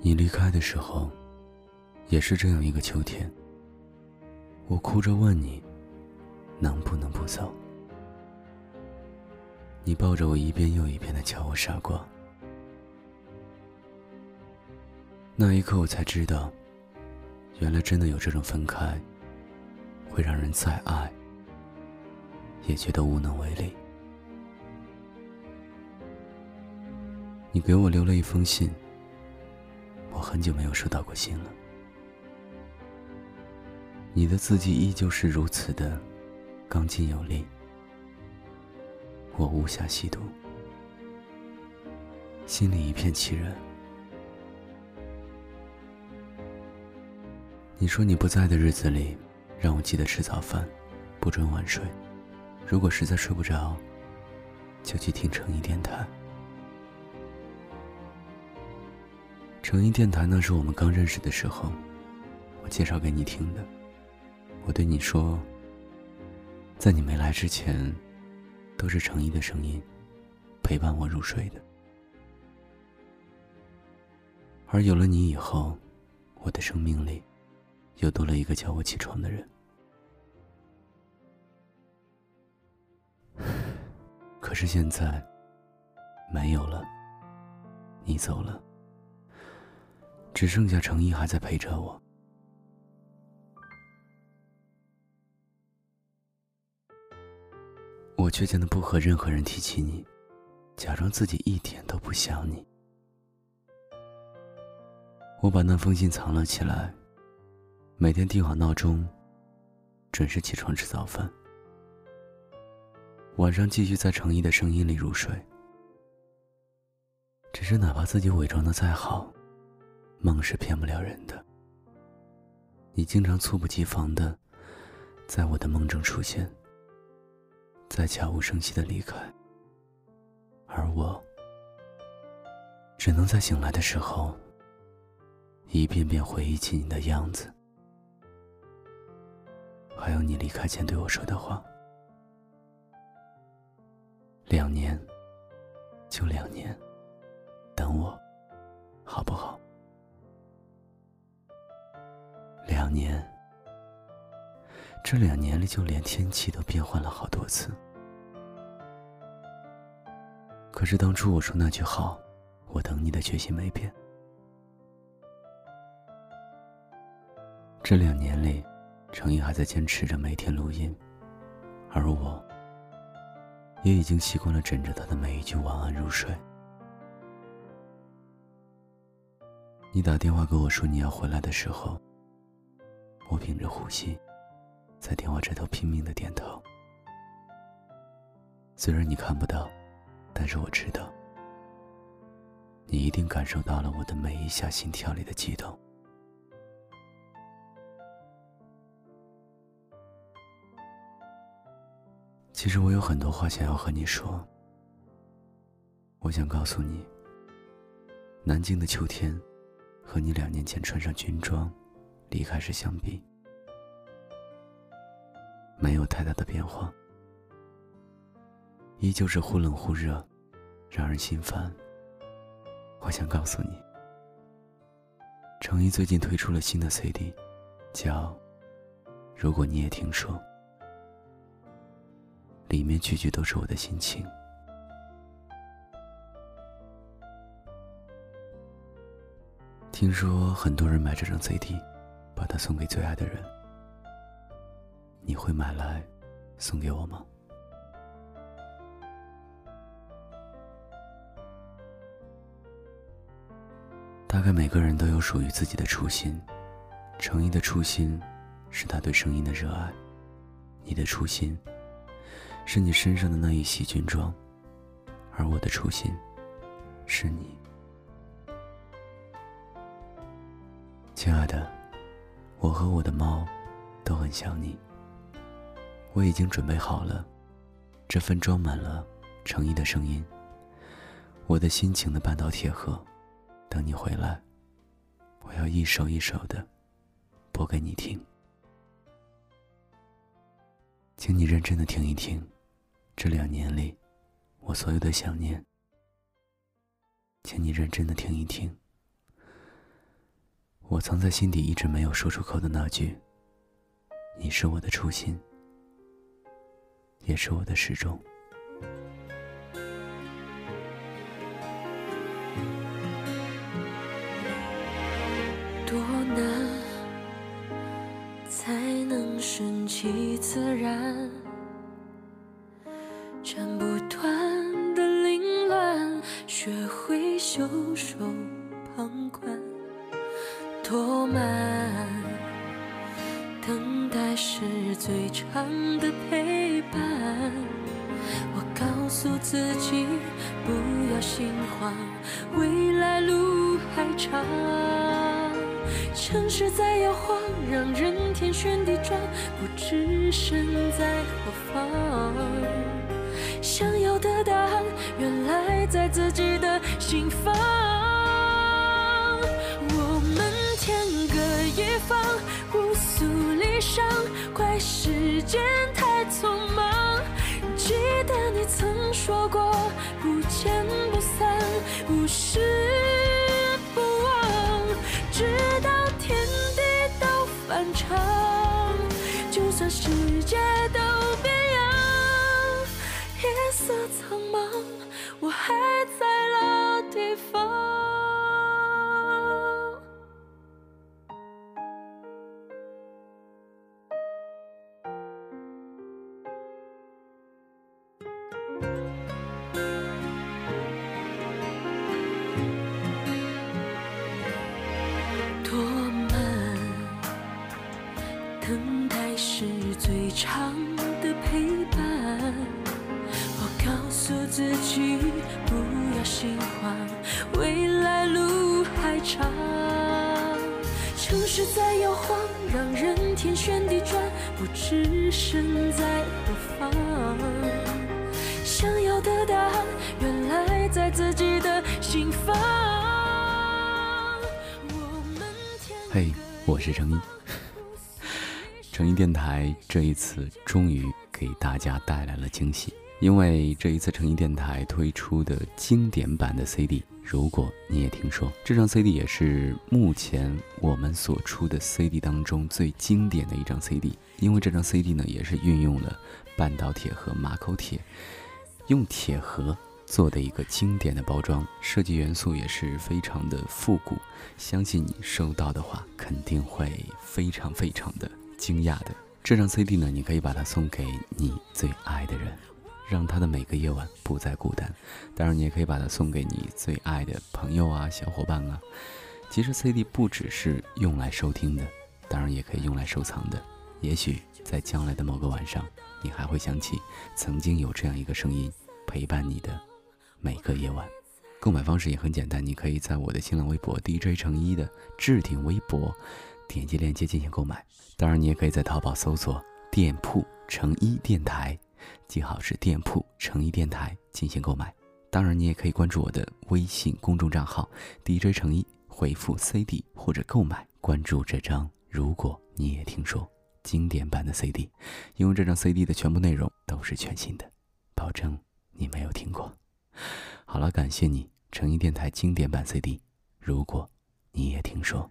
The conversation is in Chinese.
你离开的时候，也是这样一个秋天。我哭着问你，能不能不走？你抱着我一遍又一遍的叫我傻瓜。那一刻，我才知道，原来真的有这种分开，会让人再爱，也觉得无能为力。你给我留了一封信，我很久没有收到过信了。你的字迹依旧是如此的刚劲有力，我无暇细读，心里一片凄然。你说你不在的日子里，让我记得吃早饭，不准晚睡。如果实在睡不着，就去听诚意电台。成音电台那是我们刚认识的时候，我介绍给你听的。我对你说，在你没来之前，都是成一的声音陪伴我入睡的。而有了你以后，我的生命里又多了一个叫我起床的人。可是现在没有了，你走了。只剩下程一还在陪着我。我倔强的不和任何人提起你，假装自己一点都不想你。我把那封信藏了起来，每天定好闹钟，准时起床吃早饭，晚上继续在程一的声音里入睡。只是哪怕自己伪装的再好。梦是骗不了人的。你经常猝不及防的，在我的梦中出现，再悄无声息的离开，而我只能在醒来的时候，一遍遍回忆起你的样子，还有你离开前对我说的话。两年，就两年，两年，这两年里就连天气都变换了好多次。可是当初我说那句好，我等你的决心没变。这两年里，程毅还在坚持着每天录音，而我也已经习惯了枕着他的每一句晚安入睡。你打电话跟我说你要回来的时候。我屏着呼吸，在电话这头拼命的点头。虽然你看不到，但是我知道，你一定感受到了我的每一下心跳里的悸动。其实我有很多话想要和你说。我想告诉你，南京的秋天，和你两年前穿上军装。离开时相比，没有太大的变化，依旧是忽冷忽热，让人心烦。我想告诉你，程一最近推出了新的 CD，叫《如果你也听说》，里面句句都是我的心情。听说很多人买这张 CD。把它送给最爱的人，你会买来送给我吗？大概每个人都有属于自己的初心，程一的初心是他对声音的热爱，你的初心是你身上的那一袭军装，而我的初心是你，亲爱的。我和我的猫都很想你。我已经准备好了这份装满了诚意的声音，我的心情的半岛铁盒，等你回来，我要一首一首的播给你听。请你认真的听一听，这两年里我所有的想念。请你认真的听一听，我藏在心底一直没有说出口的那句：“你是我的初心，也是我的始终。”多难才能顺其自然？斩不断的凌乱，学会袖手旁观。多慢，等待是最长的陪伴。我告诉自己不要心慌，未来路还长。城市在摇晃，让人天旋地转，不知身在何方。想要的答案，原来在自己的心房。间太匆忙。记得你曾说过，不见不散，不是。就算世界都变样，夜色苍茫，我还在老地方。最长的陪伴。我告诉自己不要心慌，未来路还长。城市在摇晃，让人天旋地转，不知身在何方。想要的答案，原来在自己的心房。嘿，我是程一。成音电台这一次终于给大家带来了惊喜，因为这一次成音电台推出的经典版的 CD，如果你也听说，这张 CD 也是目前我们所出的 CD 当中最经典的一张 CD，因为这张 CD 呢也是运用了半导铁和马口铁，用铁盒做的一个经典的包装，设计元素也是非常的复古，相信你收到的话肯定会非常非常的。惊讶的这张 CD 呢，你可以把它送给你最爱的人，让他的每个夜晚不再孤单。当然，你也可以把它送给你最爱的朋友啊、小伙伴啊。其实 CD 不只是用来收听的，当然也可以用来收藏的。也许在将来的某个晚上，你还会想起曾经有这样一个声音陪伴你的每个夜晚。购买方式也很简单，你可以在我的新浪微博 DJ 成一的置顶微博。点击链接进行购买，当然你也可以在淘宝搜索“店铺成一电台”，记好是“店铺成一电台”进行购买。当然你也可以关注我的微信公众账号 “DJ 成一”，回复 “CD” 或者购买，关注这张。如果你也听说经典版的 CD，因为这张 CD 的全部内容都是全新的，保证你没有听过。好了，感谢你成一电台经典版 CD。如果你也听说。